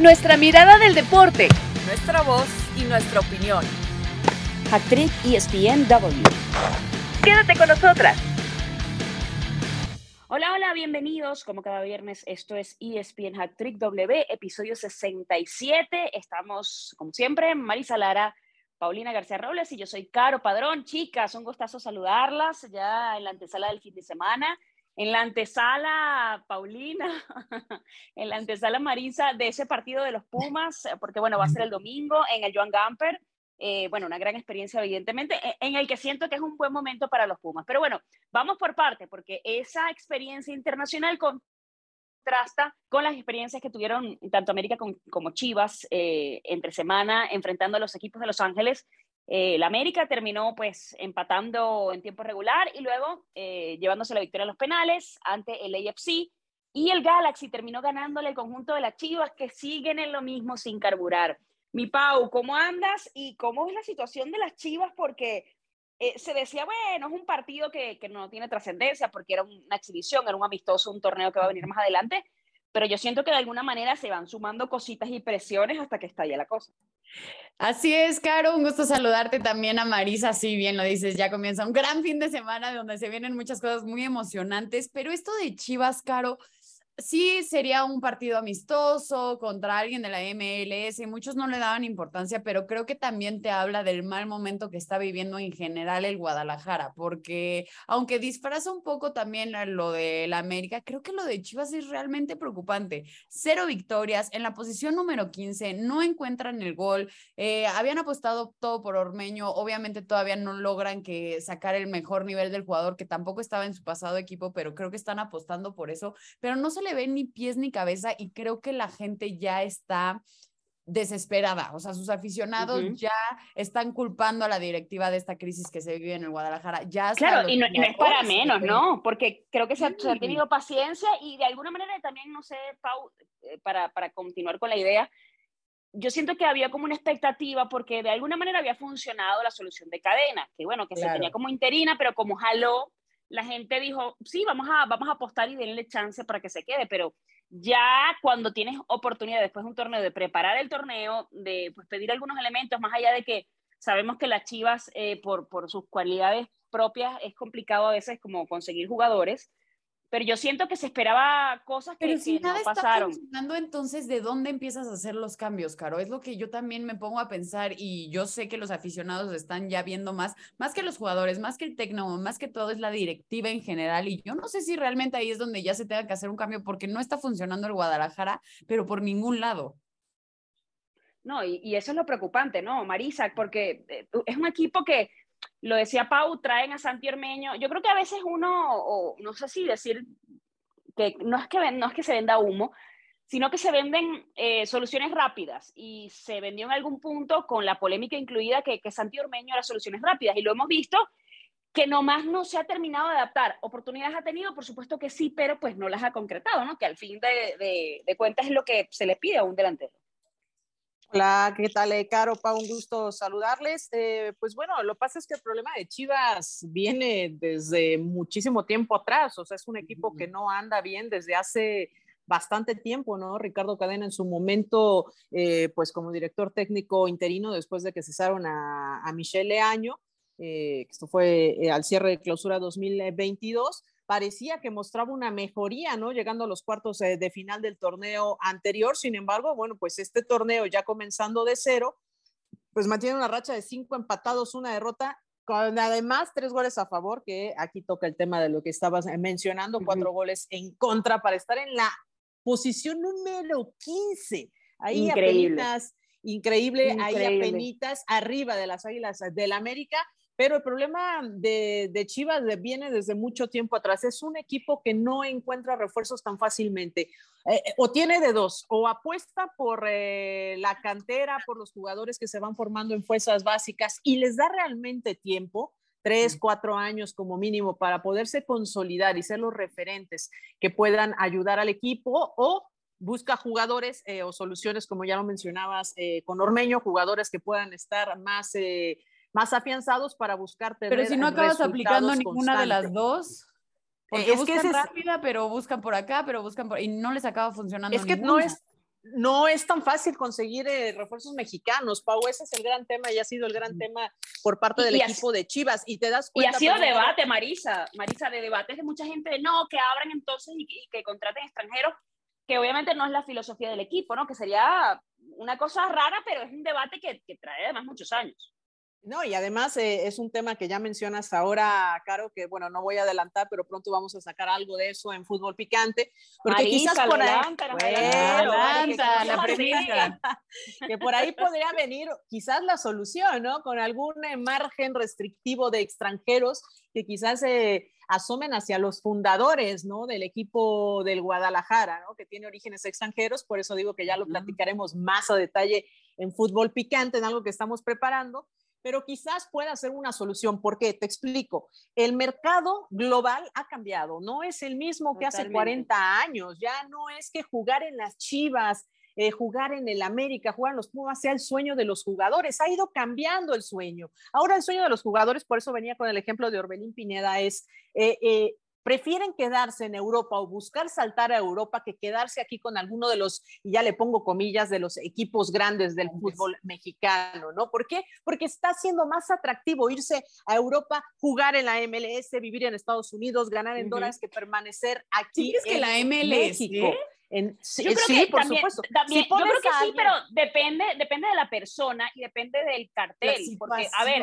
Nuestra mirada del deporte. Nuestra voz y nuestra opinión. Actriz ESPNW. Quédate con nosotras. Hola, hola, bienvenidos. Como cada viernes, esto es ESPN Hat-Trick W, episodio 67. Estamos, como siempre, Marisa Lara, Paulina García Robles y yo soy Caro Padrón. Chicas, un gustazo saludarlas ya en la antesala del fin de semana. En la antesala, Paulina, en la antesala Marisa de ese partido de los Pumas, porque bueno, va a ser el domingo en el Joan Gamper. Eh, bueno, una gran experiencia, evidentemente, e, en el que siento que es un buen momento para los Pumas. Pero bueno, vamos por parte, porque esa experiencia internacional contrasta con las experiencias que tuvieron tanto América como Chivas eh, entre semana, enfrentando a los equipos de Los Ángeles. Eh, la América terminó pues empatando en tiempo regular y luego llevándose la victoria a los penales ante el AFC. Y el Galaxy terminó ganándole el conjunto de las Chivas que siguen en lo mismo sin carburar. Mi Pau, ¿cómo andas y cómo es la situación de las Chivas? Porque eh, se decía, bueno, es un partido que, que no tiene trascendencia porque era una exhibición, era un amistoso, un torneo que va a venir más adelante, pero yo siento que de alguna manera se van sumando cositas y presiones hasta que estalle la cosa. Así es, Caro, un gusto saludarte también a Marisa, sí, bien lo dices, ya comienza un gran fin de semana donde se vienen muchas cosas muy emocionantes, pero esto de Chivas, Caro, sí sería un partido amistoso contra alguien de la MLS, muchos no le daban importancia, pero creo que también te habla del mal momento que está viviendo en general el Guadalajara, porque aunque disfraza un poco también lo de la América, creo que lo de Chivas es realmente preocupante. Cero victorias, en la posición número 15, no encuentran el gol, eh, habían apostado todo por Ormeño, obviamente todavía no logran que sacar el mejor nivel del jugador, que tampoco estaba en su pasado equipo, pero creo que están apostando por eso, pero no se le ven ni pies ni cabeza y creo que la gente ya está desesperada, o sea, sus aficionados ya están culpando a la directiva de esta crisis que se vive en el Guadalajara. Ya claro, y no, es para menos, ¿no? Porque creo que se, ha, tenido paciencia y de alguna manera también, no sé, Pau, eh, para, para continuar con la idea, yo siento que había como una expectativa porque de alguna manera había funcionado la solución de cadena, que bueno, que se tenía como interina, pero como jaló la gente dijo, sí, vamos a, vamos a apostar y denle chance para que se quede, pero ya cuando tienes oportunidad después de un torneo de preparar el torneo, de pues, pedir algunos elementos, más allá de que sabemos que las Chivas, eh, por, por sus cualidades propias, es complicado a veces como conseguir jugadores, pero yo siento que se esperaba cosas que, pero si nada no pasaron. Está funcionando, entonces, ¿de dónde empiezas a hacer los cambios, Caro? Es lo que yo también me pongo a pensar y yo sé que los aficionados están ya viendo más, más que los jugadores, más que el tecno, más que todo es la directiva en general y yo no sé si realmente ahí es donde ya se tenga que hacer un cambio porque no está funcionando el Guadalajara, pero por ningún lado. No, y, y eso es lo preocupante, ¿no, Marisa? Porque eh, es un equipo que lo decía Pau, traen a Santi Ormeño. Yo creo que a veces uno, no sé si decir que no es que, no es que se venda humo, sino que se venden eh, soluciones rápidas y se vendió en algún punto con la polémica incluida que, que Santi Ormeño era soluciones rápidas y lo hemos visto que nomás no se ha terminado de adaptar. ¿Oportunidades ha tenido? Por supuesto que sí, pero pues no las ha concretado, ¿no? Que al fin de, de, de cuentas es lo que se le pide a un delantero. Hola, ¿qué tal, eh, Caro? Pa, un gusto saludarles. Eh, pues bueno, lo que pasa es que el problema de Chivas viene desde muchísimo tiempo atrás, o sea, es un equipo que no anda bien desde hace bastante tiempo, ¿no? Ricardo Cadena en su momento, eh, pues como director técnico interino después de que cesaron a, a Michelle Año, esto fue al cierre de clausura 2022 parecía que mostraba una mejoría, ¿no? Llegando a los cuartos de final del torneo anterior. Sin embargo, bueno, pues este torneo ya comenzando de cero, pues mantiene una racha de cinco empatados, una derrota, con además tres goles a favor, que aquí toca el tema de lo que estabas mencionando, cuatro goles en contra para estar en la posición número 15. Ahí increíble. increíble, increíble, ahí apenitas arriba de las Águilas del América pero el problema de, Chivas viene desde mucho tiempo atrás. Es un equipo que no encuentra refuerzos tan fácilmente. Eh, eh, o tiene de dos, o apuesta por eh, la cantera, por los jugadores que se van formando en fuerzas básicas y les da realmente tiempo, tres, cuatro años como mínimo, para poderse consolidar y ser los referentes que puedan ayudar al equipo, o busca jugadores o soluciones, como ya lo mencionabas con Ormeño, jugadores que puedan estar más más afianzados para buscar Pero si no acabas aplicando ninguna de las dos, porque es buscan que es rápida, pero buscan por acá, pero buscan por y no les acaba funcionando. Es que no es no es tan fácil conseguir eh, refuerzos mexicanos, Pau, ese es el gran tema y ha sido el gran tema por parte del equipo de Chivas y te das cuenta. Y ha sido debate, Marisa, Marisa, de debates de mucha gente de no, que abran entonces y, y que contraten extranjeros, que obviamente no es la filosofía del equipo, ¿no? Que sería una cosa rara, pero es un debate que, que trae además muchos años. No, y además eh, es un tema que ya mencionas ahora, Caro, que bueno, no voy a adelantar, pero pronto vamos a sacar algo de eso en fútbol picante, porque Marisa, quizás por ahí, adelanta, Bueno, adelanta, que, la premisa. que por ahí podría venir quizás la solución, ¿no? Con algún eh, margen restrictivo de extranjeros que quizás se asomen hacia los fundadores, ¿no? Del equipo del Guadalajara, ¿no? Que tiene orígenes extranjeros, por eso digo que ya lo platicaremos más a detalle en fútbol picante, en algo que estamos preparando pero quizás pueda ser una solución. ¿Por qué? Te explico. El mercado global ha cambiado, no es el mismo que hace Totalmente. 40 años, ya no es que jugar en las Chivas, eh, jugar en el América, jugar en los Pumas sea el sueño de los jugadores, ha ido cambiando el sueño. Ahora el sueño de los jugadores, por eso venía con el ejemplo de Orbelín Pineda, es... eh, eh, prefieren quedarse en Europa o buscar saltar a Europa que quedarse aquí con alguno de los, y ya le pongo comillas, de los equipos grandes del fútbol mexicano, ¿no? ¿Por qué? Porque está siendo más atractivo irse a Europa, jugar en la MLS, vivir en Estados Unidos, ganar en dólares que permanecer aquí. ¿Sí crees que la MLS? México. En, sí, Yo creo sí, que por también, supuesto. también- Si yo creo que sí, pero depende, depende de la persona y depende del cartel. Porque, a ver,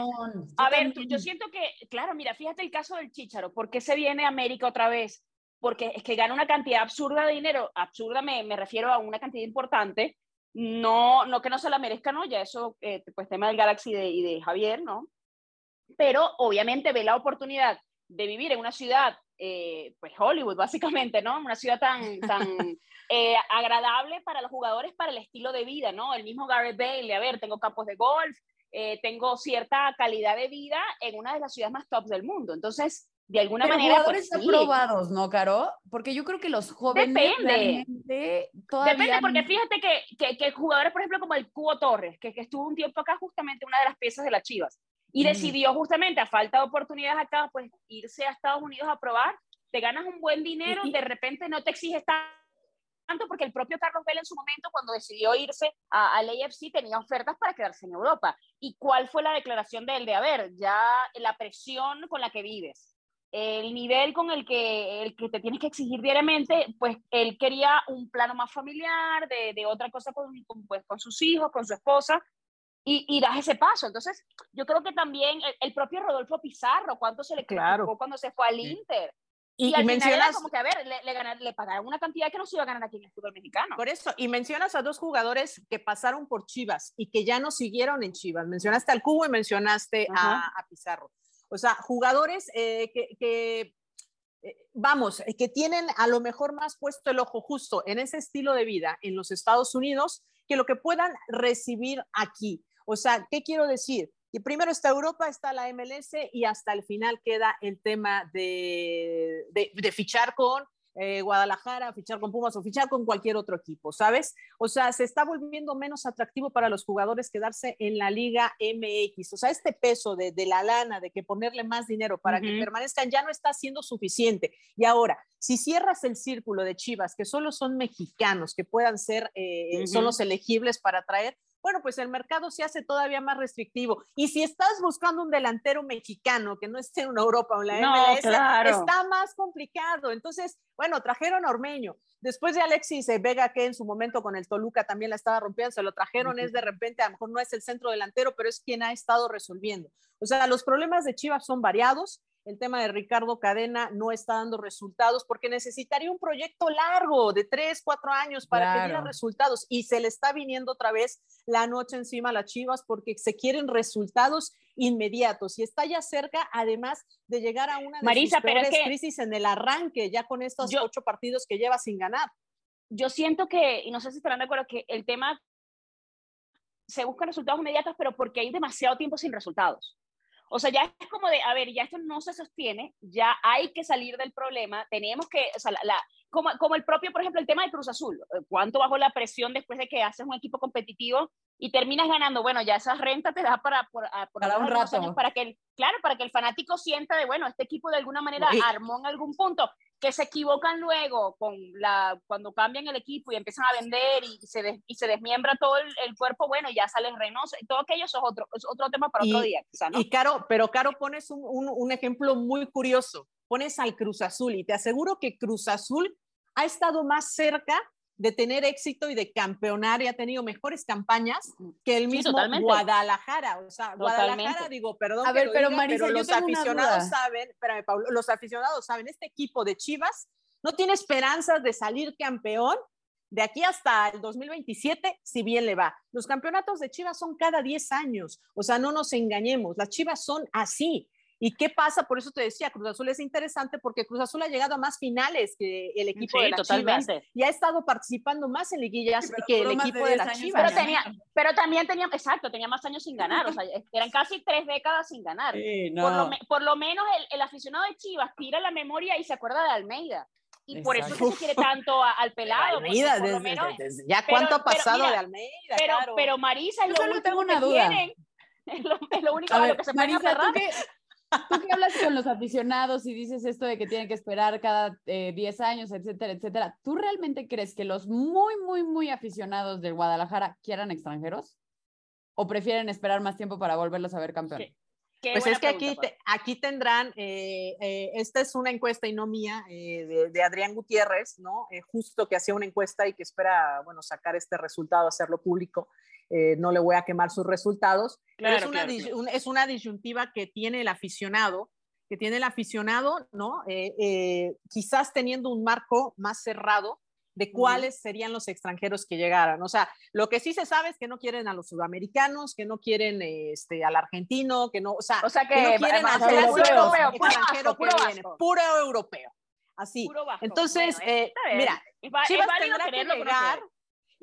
a ver, también. yo siento que, claro, mira, fíjate el caso del Chicharo. ¿Por qué se viene a América otra vez? Porque es que gana una cantidad absurda de dinero. Absurda me, me refiero a una cantidad importante. No, no que no se la merezca, ¿no? Ya eso, eh, pues tema del Galaxy de- y de Javier, ¿no? Pero obviamente ve la oportunidad de vivir en una ciudad, eh, pues Hollywood, básicamente, ¿no? Una ciudad tan, tan eh, agradable para los jugadores, para el estilo de vida, ¿no? El mismo Gareth Bale, a ver, tengo campos de golf, eh, tengo cierta calidad de vida en una de las ciudades más top del mundo. Entonces, de alguna Pero manera, pues, jugadores sí. aprobados, ¿no, Caro? Porque yo creo que los jóvenes Depende. todavía Depende, porque no- fíjate que, que, que jugadores, por ejemplo, como el Cubo Torres, que, que estuvo un tiempo acá, justamente una de las piezas de las Chivas, y Ujú. decidió justamente, a falta de oportunidades acá, pues irse a Estados Unidos a probar, te ganas un buen dinero, de repente no te exiges tan- tanto, porque el propio Carlos Vela en su momento, cuando decidió irse a- al AFC, tenía ofertas para quedarse en Europa. ¿Y cuál fue la declaración de él? De, a ver, ya la presión con la que vives, el nivel con el que, el que te tienes que exigir diariamente, pues él quería un plano más familiar, de, de otra cosa con, con, pues, con sus hijos, con su esposa, y, y das ese paso. Entonces, yo creo que también el, el propio Rodolfo Pizarro, cuánto se le Claro. cuando se fue al Sí. Inter. Y, Y, y al final era mencionas, como que, a ver, le, le, ganar- le pagaron una cantidad que no se iba a ganar aquí en el fútbol mexicano. Por eso, y mencionas a dos jugadores que pasaron por Chivas y que ya no siguieron en Chivas. Mencionaste al Cubo y mencionaste a, Ajá. a Pizarro. O sea, jugadores eh, que, que, eh, vamos, eh, que tienen a lo mejor más puesto el ojo justo en ese estilo de vida en los Estados Unidos que lo que puedan recibir aquí. O sea, ¿qué quiero decir? Que primero está Europa, está la MLS y hasta el final queda el tema de, de, de fichar con eh, Guadalajara, fichar con Pumas o fichar con cualquier otro equipo, ¿sabes? O sea, se está volviendo menos atractivo para los jugadores quedarse en la Liga MX. O sea, este peso de, de la lana, de que ponerle más dinero para que permanezcan, ya no está siendo suficiente. Y ahora, si cierras el círculo de Chivas, que solo son mexicanos, que puedan ser, eh, son Ujú. los elegibles para traer, bueno, pues el mercado se hace todavía más restrictivo. Y si estás buscando un delantero mexicano que no esté en Europa o en la No, MLS, claro. está más complicado. Entonces, bueno, trajeron a Ormeño. Después de Alexis eh, Vega, que en su momento con el Toluca también la estaba rompiendo, se lo trajeron, Ujú. es de repente, a lo mejor no es el centro delantero, pero es quien ha estado resolviendo. O sea, los problemas de Chivas son variados. El tema de Ricardo Cadena no está dando resultados porque necesitaría un proyecto largo de tres, cuatro años para que diera Claro. resultados y se le está viniendo otra vez la noche encima a las Chivas porque se quieren resultados inmediatos y está ya cerca además de llegar a una de Marisa, sus peores que- crisis en el arranque ya con estos Yo- ocho partidos que lleva sin ganar. yo siento que, y no sé si estarán de acuerdo, que el tema se buscan resultados inmediatos, pero porque hay demasiado tiempo sin resultados. O sea, ya es como de, a ver, ya esto no se sostiene, ya hay que salir del problema, tenemos que, o sea, la, la- como, como el propio, por ejemplo, el tema de Cruz Azul, eh, ¿cuánto bajó la presión después de que haces un equipo competitivo y terminas ganando? Bueno, ya esa renta te da para, por, a- por Para un rato. años para que el, claro, para que el fanático sienta de, bueno, este equipo de alguna manera Y- armó en algún punto. Que se equivocan luego con la, cuando cambian el equipo y empiezan a vender y, se, y se desmiembra todo el, cuerpo, bueno, ya sale Reynoso. Todo aquello es otro, es otro tema para otro día. Y Caro, pero Caro, pones un, un, un ejemplo muy curioso. Pones al Cruz Azul y te aseguro que Cruz Azul ha estado más cerca de tener éxito y de campeonar y ha tenido mejores campañas que el mismo Guadalajara. O sea, Guadalajara, digo, perdón. A ver, pero, Marisa, los aficionados saben, espérame, Pablo, los aficionados saben, este equipo de Chivas no tiene esperanzas de salir campeón de aquí hasta el 2027, si bien le va. Los campeonatos de Chivas son cada 10 años, o sea, no nos engañemos, las Chivas son así. ¿Y qué pasa? Por eso te decía, Cruz Azul es interesante porque Cruz Azul ha llegado a más finales que el equipo de las Chivas y ha estado participando más en liguillas que el equipo de, las Chivas. Pero, tenía, pero también tenía, exacto, tenía más años sin ganar, o sea, eran casi tres décadas sin ganar. por, lo, menos el, aficionado de Chivas tira la memoria y se acuerda de Almeida. Y por eso se quiere tanto al pelado. Almeida, ya cuánto ha pasado de Almeida. Pero, pero Marisa es lo único tengo una que duda. tienen. Es lo, único a, lo que se Marisa, ¿tú Tú que hablas con los aficionados y dices esto de que tienen que esperar cada 10 eh, años, etcétera, etcétera, ¿tú realmente crees que los muy, muy, muy aficionados del Guadalajara quieran extranjeros? ¿O prefieren esperar más tiempo para volverlos a ver campeón? pues es que aquí, aquí tendrán, eh, eh, esta es una encuesta y no mía, de, de, Adrián Gutiérrez, ¿no? justo que hacía una encuesta y que espera, bueno, sacar este resultado, hacerlo público. Eh, no le voy a quemar sus resultados, pero es una, es una disyuntiva que tiene el aficionado, que tiene el aficionado, ¿no? Eh, eh, quizás teniendo un marco más cerrado de cuáles serían los extranjeros que llegaran. O sea, lo que sí se sabe es que no quieren a los sudamericanos, que no quieren este, al argentino, que no, o sea, que, no quieren al europeo, extranjero que viene, puro europeo. Así. Entonces, mira, Chivas tendrá que llegar,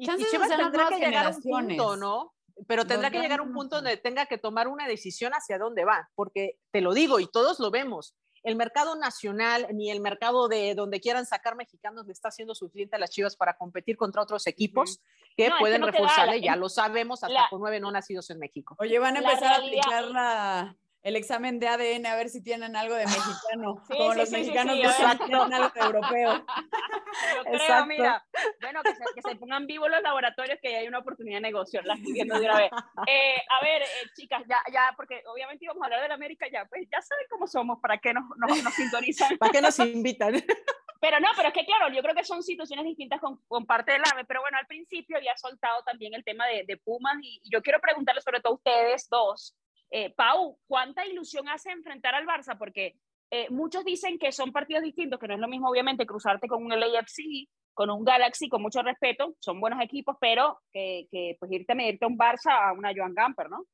y, Chivas tendrá que llegar a un punto, ¿no? Pero tendrá que llegar a un punto donde tenga que tomar una decisión hacia dónde va, porque te lo digo y todos lo vemos. El mercado nacional ni el mercado de donde quieran sacar mexicanos le está haciendo suficiente a las Chivas para competir contra otros equipos que pueden reforzarle, ya lo sabemos, hasta con nueve no nacidos en México. Oye, van a empezar a aplicar la, el examen de ADN a ver si tienen algo de mexicano, como los mexicanos que tienen algo de europeo. Yo creo, mira, bueno, que se, que se, pongan vivos los laboratorios, que hay una oportunidad de negocio, la estoy viendo de una vez. Eh, a ver, eh, chicas, ya, ya, porque obviamente íbamos a hablar de la América, ya, pues ya saben cómo somos, para qué nos, nos, nos sintonizan. ¿Para qué nos invitan? Pero no, pero es que claro, yo creo que son situaciones distintas con, con parte del AVE, pero bueno, al principio había soltado también el tema de, de Pumas y, y yo quiero preguntarles sobre todo a ustedes dos, eh, Pau, ¿cuánta ilusión hace enfrentar al Barça? Porque eh, muchos dicen que son partidos distintos, que no es lo mismo obviamente cruzarte con un LAFC, con un Galaxy, con mucho respeto, son buenos equipos, pero que, que pues irte a medirte a un Barça a una Joan Gamper, ¿no?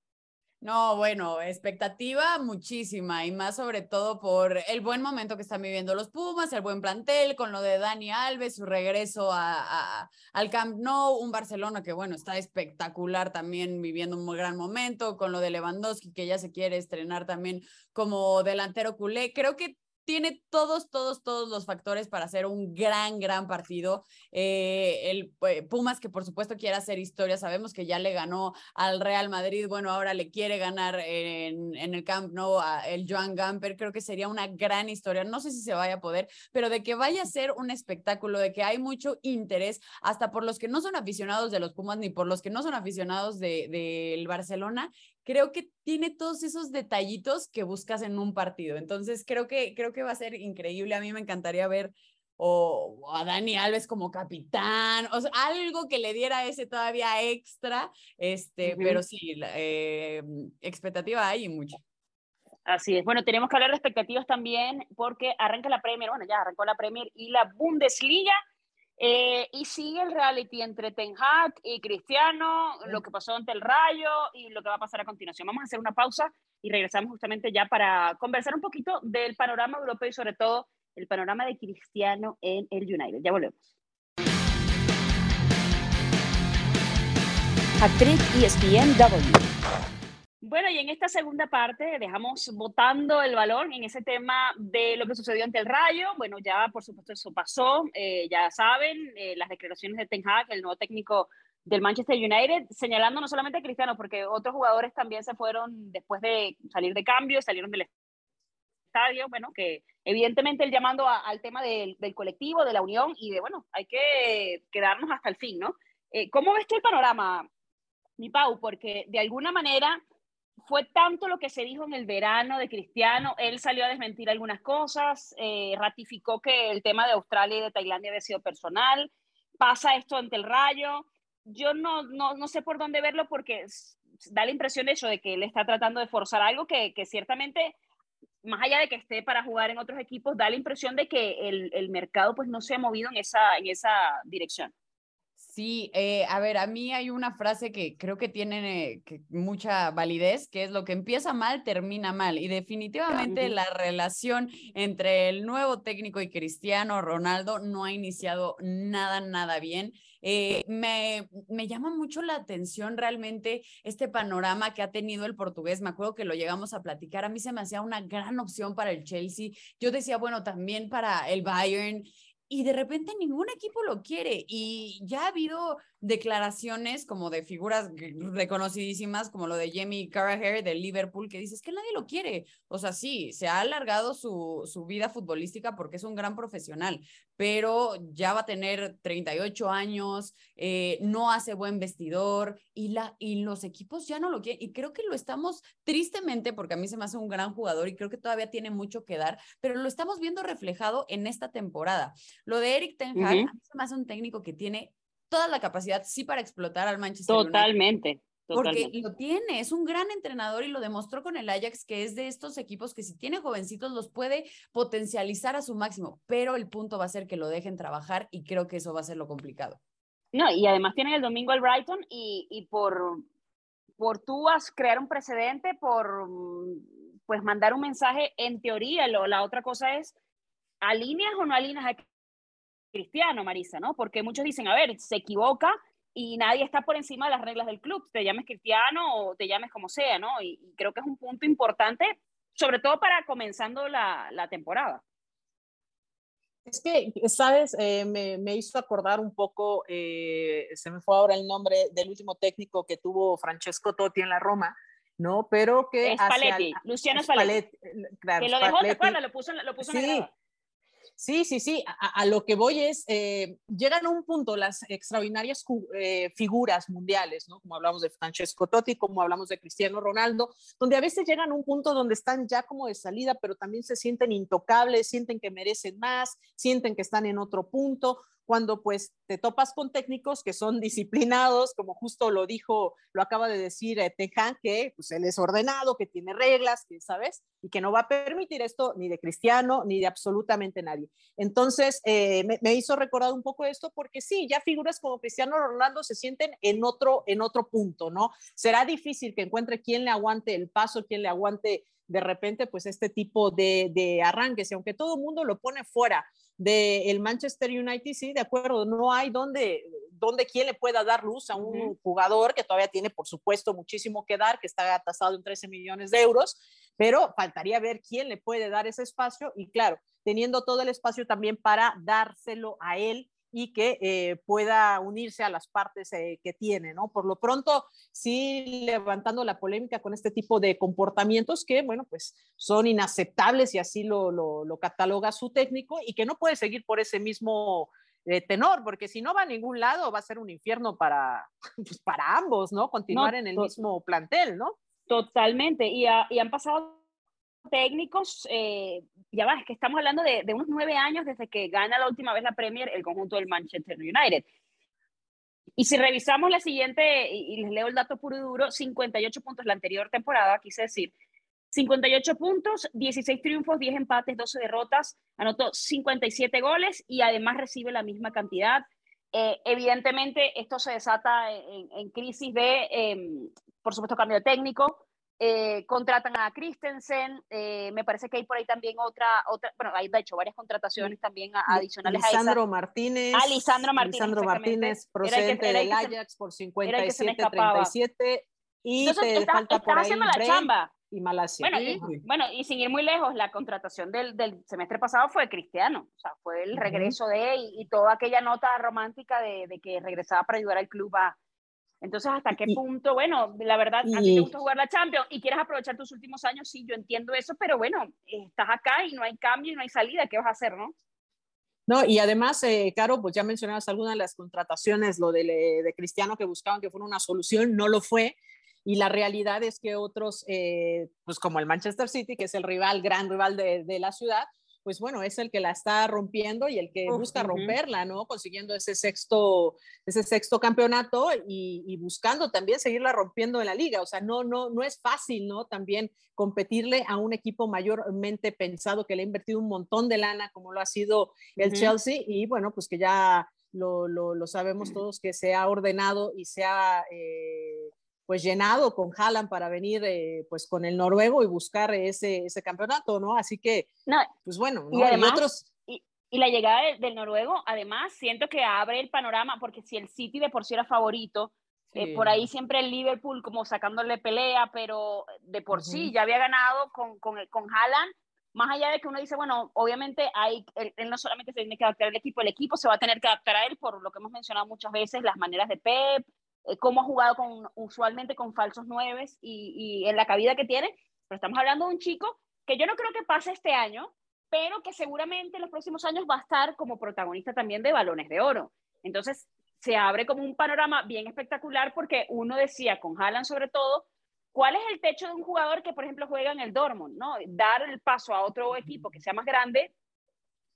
No, bueno, expectativa muchísima y más sobre todo por el buen momento que están viviendo los Pumas, el buen plantel, con lo de Dani Alves, su regreso a, al Camp Nou, un Barcelona que bueno, está espectacular también viviendo un muy gran momento, con lo de Lewandowski que ya se quiere estrenar también como delantero culé. Creo que tiene todos, todos, todos los factores para hacer un gran, gran partido. Eh, el eh, Pumas, que por supuesto quiere hacer historia, sabemos que ya le ganó al Real Madrid, bueno, ahora le quiere ganar en, en el Camp Nou a el Joan Gamper, creo que sería una gran historia, no sé si se vaya a poder, pero de que vaya a ser un espectáculo, de que hay mucho interés, hasta por los que no son aficionados de los Pumas ni por los que no son aficionados del de, Barcelona, creo que tiene todos esos detallitos que buscas en un partido. Entonces, creo que, creo que va a ser increíble. A mí me encantaría ver o, a Dani Alves como capitán, o sea, algo que le diera ese todavía extra, este, pero sí, eh, expectativa hay y mucho. Así es. Bueno, tenemos que hablar de expectativas también porque arranca la Premier, bueno, ya arrancó la Premier y la Bundesliga eh, y sigue el reality entre Ten Hag y Cristiano, lo que pasó ante el Rayo y lo que va a pasar a continuación. Vamos a hacer una pausa y regresamos justamente ya para conversar un poquito del panorama europeo y sobre todo el panorama de Cristiano en el United. Ya volvemos. Actriz ESPN bueno, y en esta segunda parte dejamos votando el balón en ese tema de lo que sucedió ante el Rayo. Bueno, ya por supuesto eso pasó, eh, ya saben, eh, las declaraciones de Ten Hag, el nuevo técnico del Manchester United, señalando no solamente a Cristiano, porque otros jugadores también se fueron después de salir de cambio, salieron del estadio, bueno, que evidentemente el llamando al tema del, colectivo, de la unión y de, bueno, hay que quedarnos hasta el fin, ¿no? Eh, ¿Cómo ves tú el panorama, mi Pau? Porque de alguna manera fue tanto lo que se dijo en el verano de Cristiano, él salió a desmentir algunas cosas, eh, ratificó que el tema de Australia y de Tailandia había sido personal, pasa esto ante el rayo, yo no, no, no sé por dónde verlo porque da la impresión de de que él está tratando de forzar algo que, que ciertamente, más allá de que esté para jugar en otros equipos, da la impresión de que el, el mercado pues no se ha movido en esa, en esa dirección. Sí, eh, a ver, a mí hay una frase que creo que tiene mucha validez, que es lo que empieza mal, termina mal. Y definitivamente la relación entre el nuevo técnico y Cristiano Ronaldo no ha iniciado nada, nada bien. Eh, me, me llama mucho la atención realmente este panorama que ha tenido el portugués. Me acuerdo que lo llegamos a platicar. A mí se me hacía una gran opción para el Chelsea. Yo decía, bueno, también para el Bayern y de repente ningún equipo lo quiere y ya ha habido declaraciones como de figuras reconocidísimas como lo de Jamie Carragher del Liverpool que dices que nadie lo quiere. O sea, sí, se ha alargado su, su vida futbolística porque es un gran profesional, pero ya va a tener 38 años, eh, no hace buen vestidor y, la, y los equipos ya no lo quieren. Y creo que lo estamos tristemente, porque a mí se me hace un gran jugador y creo que todavía tiene mucho que dar, pero lo estamos viendo reflejado en esta temporada. Lo de Eric Ten Hag, a mí se me hace un técnico que tiene toda la capacidad, sí, para explotar al Manchester Totalmente. Porque lo tiene, es un gran entrenador y lo demostró con el Ajax, que es de estos equipos que si tiene jovencitos los puede potencializar a su máximo, pero el punto va a ser que lo dejen trabajar y creo que eso va a ser lo complicado. No, y además tienen el domingo el Brighton y, y por, por tú vas crear un precedente, por pues mandar un mensaje en teoría, lo, la otra cosa es, ¿alineas o no alineas a Cristiano, Marisa, ¿no? Porque muchos dicen, a ver, se equivoca y nadie está por encima de las reglas del club, te llames Cristiano o te llames como sea, ¿no? Y, creo que es un punto importante, sobre todo para comenzando la, la temporada. Es que, ¿sabes? Eh, me, me, hizo acordar un poco, eh, se me fue ahora el nombre del último técnico que tuvo Francesco Totti en la Roma, ¿no? Pero que... Spalletti, Luciano Spalletti. Claro, que lo dejó, ¿te acuerdas? Lo puso, lo puso sí, en Sí, sí, sí. A, lo que voy es, eh, llegan a un punto las extraordinarias eh, figuras mundiales, ¿no? Como hablamos de Francesco Totti, como hablamos de Cristiano Ronaldo, donde a veces llegan a un punto donde están ya como de salida, pero también se sienten intocables, sienten que merecen más, sienten que están en otro punto cuando pues te topas con técnicos que son disciplinados, como justo lo dijo, lo acaba de decir eh, Tejan, que pues él es ordenado, que tiene reglas, que sabes, y que no va a permitir esto ni de Cristiano ni de absolutamente nadie. Entonces, eh, me, hizo recordar un poco esto porque sí, ya figuras como Cristiano Ronaldo se sienten en otro, en otro punto, ¿no? Será difícil que encuentre quien le aguante el paso, quien le aguante de repente pues este tipo de, de arranques, y aunque todo el mundo lo pone fuera del Manchester United, sí, de acuerdo, no hay donde, donde quien le pueda dar luz a un jugador que todavía tiene, por supuesto, muchísimo que dar, que está tasado en 13 millones de euros, pero faltaría ver quién le puede dar ese espacio y claro, teniendo todo el espacio también para dárselo a él y que eh, pueda unirse a las partes eh, que tiene, ¿no? Por lo pronto, sí levantando la polémica con este tipo de comportamientos que, bueno, pues son inaceptables y así lo, lo, cataloga su técnico y que no puede seguir por ese mismo eh, tenor, porque si no va a ningún lado va a ser un infierno para, pues para ambos, ¿no? Continuar en el mismo plantel, ¿no? Totalmente, y, y han pasado técnicos, eh, ya va, es que estamos hablando de, de, unos nueve años desde que gana la última vez la Premier el conjunto del Manchester United. Y si revisamos la siguiente, y, les leo el dato puro y duro, 58 puntos la anterior temporada, quise decir, 58 puntos, 16 triunfos, 10 empates, 12 derrotas, anotó 57 goles y además recibe la misma cantidad. Eh, evidentemente, esto se desata en, en crisis de, em, por supuesto, cambio de técnico, eh, contratan a Christensen, eh, me parece que hay por ahí también otra, otra bueno, hay de hecho varias contrataciones también adicionales a esa. Martínez. Ah, Lisandro Martínez. Lisandro Martínez, procedente del Ajax por 57-37 y te falta por ahí la chamba. y Malasia. Bueno y, bueno, y sin ir muy lejos, la contratación del, del semestre pasado fue Cristiano, o sea, fue el regreso de y, y, toda aquella nota romántica de, de que regresaba para ayudar al club a, Entonces, ¿hasta qué punto? Bueno, la verdad, a ti te gusta jugar la Champions y quieres aprovechar tus últimos años, sí, yo entiendo eso, pero bueno, estás acá y no hay cambio y no hay salida, ¿qué vas a hacer, no? No, y además, eh, Caro, pues ya mencionabas algunas de las contrataciones, lo de, de, Cristiano que buscaban que fuera una solución, no lo fue. Y la realidad es que otros, eh, pues como el Manchester City, que es el rival, gran rival de, de la ciudad, pues bueno, es el que la está rompiendo y el que busca romperla, ¿no? Consiguiendo ese sexto, ese sexto campeonato y, buscando también seguirla rompiendo en la liga. O sea, no, no, no es fácil, ¿no? También competirle a un equipo mayormente pensado que le ha invertido un montón de lana, como lo ha sido el Chelsea, y bueno, pues que ya lo, lo, sabemos todos que se ha ordenado y se ha... Eh, pues llenado con Haaland para venir eh, pues con el noruego y buscar ese, ese campeonato, ¿no? Así que, no, pues bueno, ¿no? y, además, otros... y, la llegada del, noruego, además, siento que abre el panorama, porque si el City de por sí era favorito, eh, por ahí siempre el Liverpool como sacándole pelea, pero de por sí ya había ganado con, con, con Haaland, más allá de que uno dice, bueno, obviamente hay, él, él, no solamente se tiene que adaptar al equipo, el equipo se va a tener que adaptar a él por lo que hemos mencionado muchas veces, las maneras de Pep, cómo ha jugado con, usualmente con falsos nueves y, en la cabida que tiene, pero estamos hablando de un chico que yo no creo que pase este año, pero que seguramente en los próximos años va a estar como protagonista también de balones de oro. Entonces, se abre como un panorama bien espectacular porque uno decía, con Haaland sobre todo, ¿cuál es el techo de un jugador que, por ejemplo, juega en el Dortmund? ¿no? Dar el paso a otro equipo que sea más grande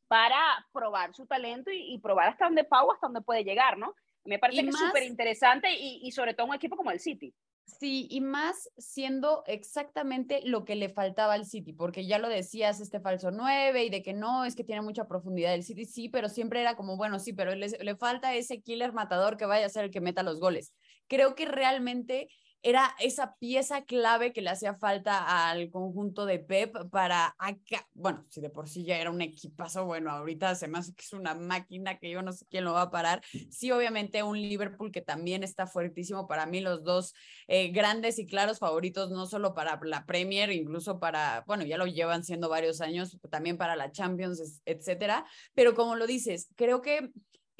para probar su talento y, y probar hasta dónde Pau, hasta dónde puede llegar, ¿no? Me parece que es súper interesante y, y, sobre todo un equipo como el City. Sí, y más siendo exactamente lo que le faltaba al City, porque ya lo decías, este falso 9 y de que no, es que tiene mucha profundidad el City, sí, pero siempre era como, bueno, sí, pero le, le falta ese killer matador que vaya a ser el que meta los goles. Creo que realmente era esa pieza clave que le hacía falta al conjunto de Pep para acá. Bueno, si de por sí ya era un equipazo, bueno, ahorita se me que es una máquina que yo no sé quién lo va a parar. Sí, obviamente un Liverpool que también está fuertísimo para mí, los dos eh, grandes y claros favoritos, no solo para la Premier, incluso para, bueno, ya lo llevan siendo varios años, también para la Champions, etcétera. Pero como lo dices, creo que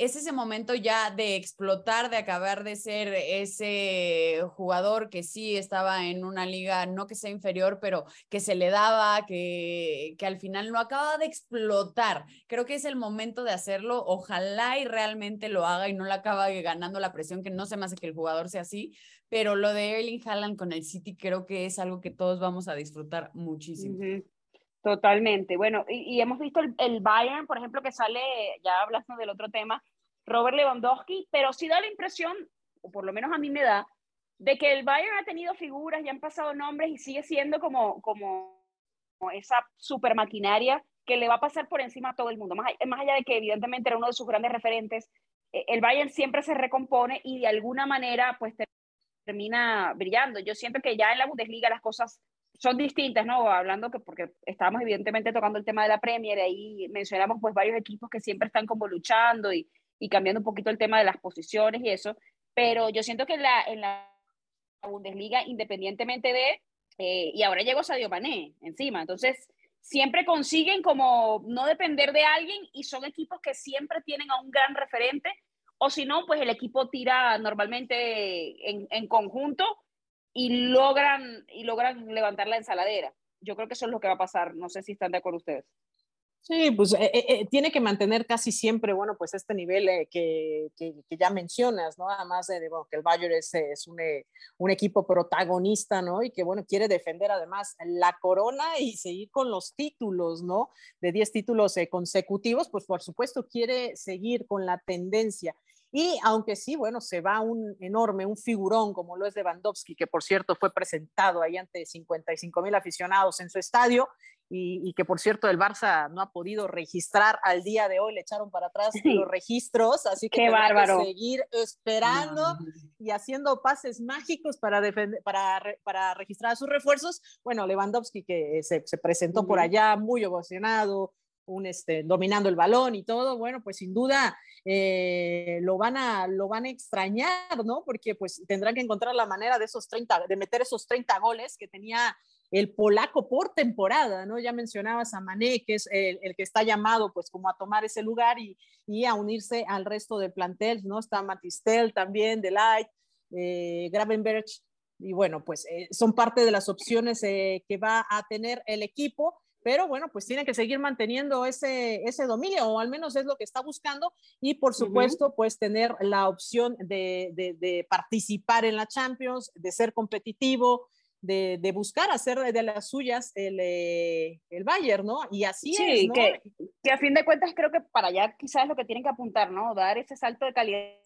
es ese momento ya de explotar, de acabar de ser ese jugador que sí estaba en una liga, no que sea inferior, pero que se le daba, que, que al final no acaba de explotar. Creo que es el momento de hacerlo. Ojalá y realmente lo haga y no le acaba ganando la presión, que no se me hace que el jugador sea así, pero lo de Erling Haaland con el City creo que es algo que todos vamos a disfrutar muchísimo. Totalmente. Bueno, y, hemos visto el, Bayern, por ejemplo, que sale, ya hablando del otro tema, Robert Lewandowski, pero sí da la impresión, o por lo menos a mí me da, de que el Bayern ha tenido figuras, ya han pasado nombres y sigue siendo como, como, esa super maquinaria que le va a pasar por encima a todo el mundo. Más, más allá de que evidentemente era uno de sus grandes referentes, eh, el Bayern siempre se recompone y de alguna manera pues termina brillando. Yo siento que ya en la Bundesliga las cosas son distintas, ¿no? Hablando que porque estábamos evidentemente tocando el tema de la Premier, ahí mencionamos pues varios equipos que siempre están como luchando y, y cambiando un poquito el tema de las posiciones y eso, pero yo siento que en la, en la Bundesliga, independientemente de, eh, y ahora llegó Sadio Mané encima, entonces siempre consiguen como no depender de alguien y son equipos que siempre tienen a un gran referente, o si no, pues el equipo tira normalmente en, en conjunto y logran, y logran levantar la ensaladera. Yo creo que eso es lo que va a pasar. No sé si están de acuerdo ustedes. Sí, pues eh, eh, eh, tiene que mantener casi siempre, bueno, pues este nivel que, que, ya mencionas, ¿no? Además de, bueno, que el Bayern es, un, un, equipo protagonista, ¿no? Y que, bueno, quiere defender además la corona y seguir con los títulos, ¿no? De 10 títulos consecutivos, pues por supuesto quiere seguir con la tendencia. Y aunque sí, bueno, se va un enorme, un figurón como lo es Lewandowski, que por cierto fue presentado ahí ante 55 mil aficionados en su estadio y, que por cierto el Barça no ha podido registrar al día de hoy, le echaron para atrás los registros, así que Qué bárbaro. seguir esperando y haciendo pases mágicos para, defender, para, para registrar sus refuerzos. Bueno, Lewandowski que se, se presentó por allá muy emocionado, un, este, dominando el balón y todo, bueno, pues sin duda eh, lo, van a, lo van a extrañar, ¿no? Porque pues tendrán que encontrar la manera de esos 30, de meter esos 30 goles que tenía el polaco por temporada, ¿no? Ya mencionabas a Mané, que es el, que está llamado pues como a tomar ese lugar y, y, a unirse al resto del plantel, ¿no? Está Matistel también, Delight, Gravenberg, y bueno, pues son parte de las opciones que va a tener el equipo pero bueno, pues tiene que seguir manteniendo ese, ese dominio, o al menos es lo que está buscando, y por supuesto, pues tener la opción de, de, participar en la Champions, de ser competitivo, de, de buscar hacer de las suyas el, eh, el Bayern, ¿no? Y así es, ¿no? Que, que a fin de cuentas creo que para allá quizás es lo que tienen que apuntar, ¿no? Dar ese salto de calidad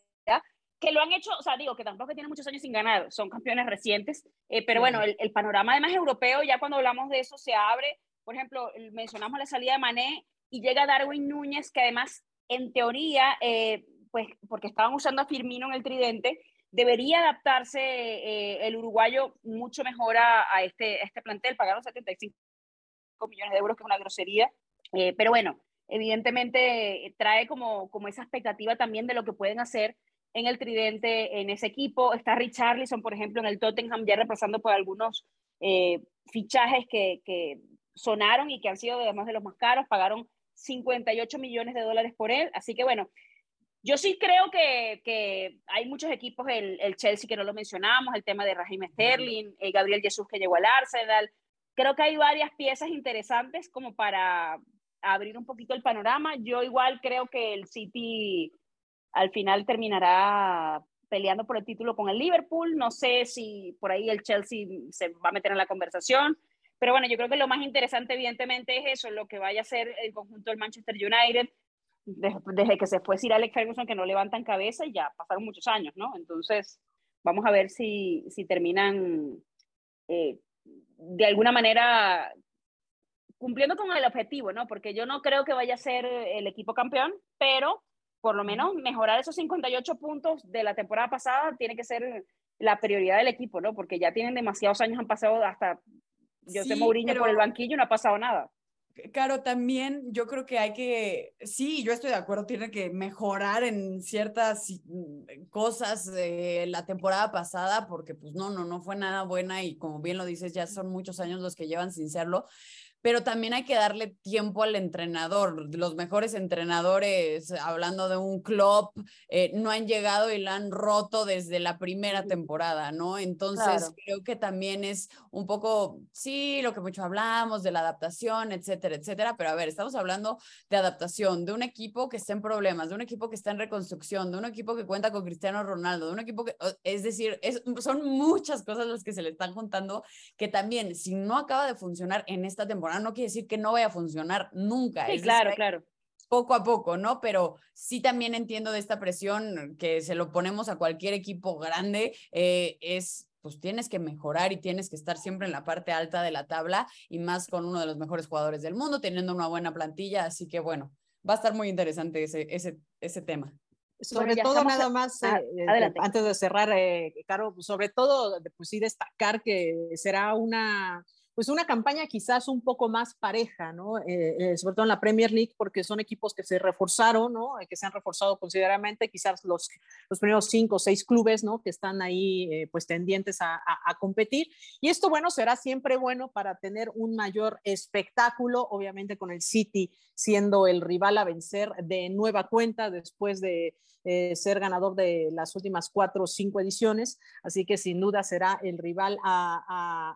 que lo han hecho, o sea, digo que tampoco tienen muchos años sin ganar, son campeones recientes, eh, pero bueno, el, el, panorama además europeo, ya cuando hablamos de eso, se abre por ejemplo, mencionamos la salida de Mané y llega Darwin Núñez, que además, en teoría, eh, pues porque estaban usando a Firmino en el tridente, debería adaptarse eh, el uruguayo mucho mejor a, este, este plantel. Pagaron 75 millones de euros, que es una grosería. Eh, pero bueno, evidentemente trae como, como esa expectativa también de lo que pueden hacer en el tridente en ese equipo. Está Richarlison, por ejemplo, en el Tottenham, ya repasando por algunos fichajes que, que, sonaron y que han sido además de los más caros, pagaron 58 millones de dólares por él. Así que bueno, yo sí creo que, que hay muchos equipos, el, el, Chelsea que no lo mencionamos, el tema de Raheem Sterling, el Gabriel Jesús que llegó al Arsenal. Creo que hay varias piezas interesantes como para abrir un poquito el panorama. Yo igual creo que el City al final terminará peleando por el título con el Liverpool. No sé si por ahí el Chelsea se va a meter en la conversación. Pero bueno, yo creo que lo más interesante evidentemente es eso, lo que vaya a ser el conjunto del Manchester United, desde, que se fue Sir Alex Ferguson, que no levantan cabeza y ya pasaron muchos años, ¿no? Entonces, vamos a ver si, si terminan eh, de alguna manera cumpliendo con el objetivo, ¿no? Porque yo no creo que vaya a ser el equipo campeón, pero por lo menos mejorar esos 58 puntos de la temporada pasada tiene que ser la prioridad del equipo, ¿no? Porque ya tienen demasiados años, han pasado hasta yo sé Mourinho por el banquillo no ha pasado nada. Claro, también yo creo que hay que, sí, yo estoy de acuerdo, tiene que mejorar en ciertas mm, cosas de la temporada pasada, porque pues no, no, no fue nada buena y como bien lo dices, ya son muchos años los que llevan sin serlo, pero también hay que darle tiempo al entrenador. Los mejores entrenadores, hablando de un club, eh, no han llegado y la han roto desde la primera temporada, ¿no? Entonces, creo que también es un poco, sí, lo que mucho hablamos de la adaptación, etcétera, etcétera, pero a ver, estamos hablando de adaptación, de un equipo que está en problemas, de un equipo que está en reconstrucción, de un equipo que cuenta con Cristiano Ronaldo, de un equipo que, es decir, es, son muchas cosas las que se le están juntando que también, si no acaba de funcionar en esta temporada, no quiere decir que no vaya a funcionar nunca. Sí, claro, claro. Poco a poco, ¿no? Pero sí también entiendo de esta presión que se lo ponemos a cualquier equipo grande, eh, es pues tienes que mejorar y tienes que estar siempre en la parte alta de la tabla y más con uno de los mejores jugadores del mundo, teniendo una buena plantilla, así que bueno, va a estar muy interesante ese, ese, ese tema. Sobre todo, nada más, ah, eh, antes de cerrar, eh, Caro, sobre todo, pues sí destacar que será una pues una campaña quizás un poco más pareja, ¿no? Eh, eh, sobre todo en la Premier League, porque son equipos que se reforzaron, ¿no? Eh, que se han reforzado considerablemente, quizás los, los primeros cinco o seis clubes, ¿no? Que están ahí, pues, tendientes a, a, competir. Y esto, bueno, será siempre bueno para tener un mayor espectáculo, obviamente con el City siendo el rival a vencer de nueva cuenta después de ser ganador de las últimas cuatro o cinco ediciones. Así que sin duda será el rival a,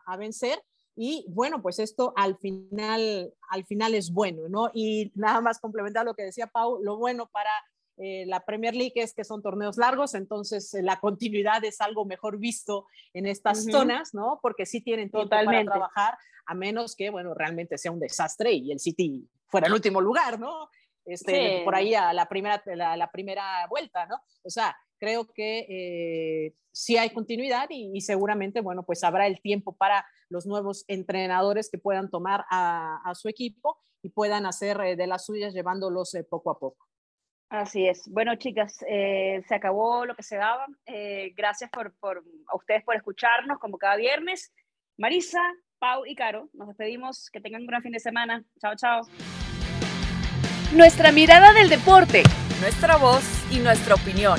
a, a vencer. Y bueno, pues esto al final, al final es bueno, ¿no? Y nada más complementar lo que decía Pau, lo bueno para eh, la Premier League es que son torneos largos, entonces eh, la continuidad es algo mejor visto en estas zonas, ¿no? Porque sí tienen tiempo para trabajar, a menos que, bueno, realmente sea un desastre y el City fuera el último lugar, ¿no? Este, Por ahí a la primera, la primera vuelta, ¿no? O sea, creo que eh, sí hay continuidad y, seguramente, bueno, pues habrá el tiempo para los nuevos entrenadores que puedan tomar a, su equipo y puedan hacer eh, de las suyas llevándolos eh, poco a poco. Así es. Bueno, chicas, se acabó lo que se daba. gracias por, por, a ustedes por escucharnos como cada viernes. Marisa, Pau y Caro, nos despedimos. Que tengan un gran fin de semana. Chao, chao. Nuestra mirada del deporte, nuestra voz y nuestra opinión.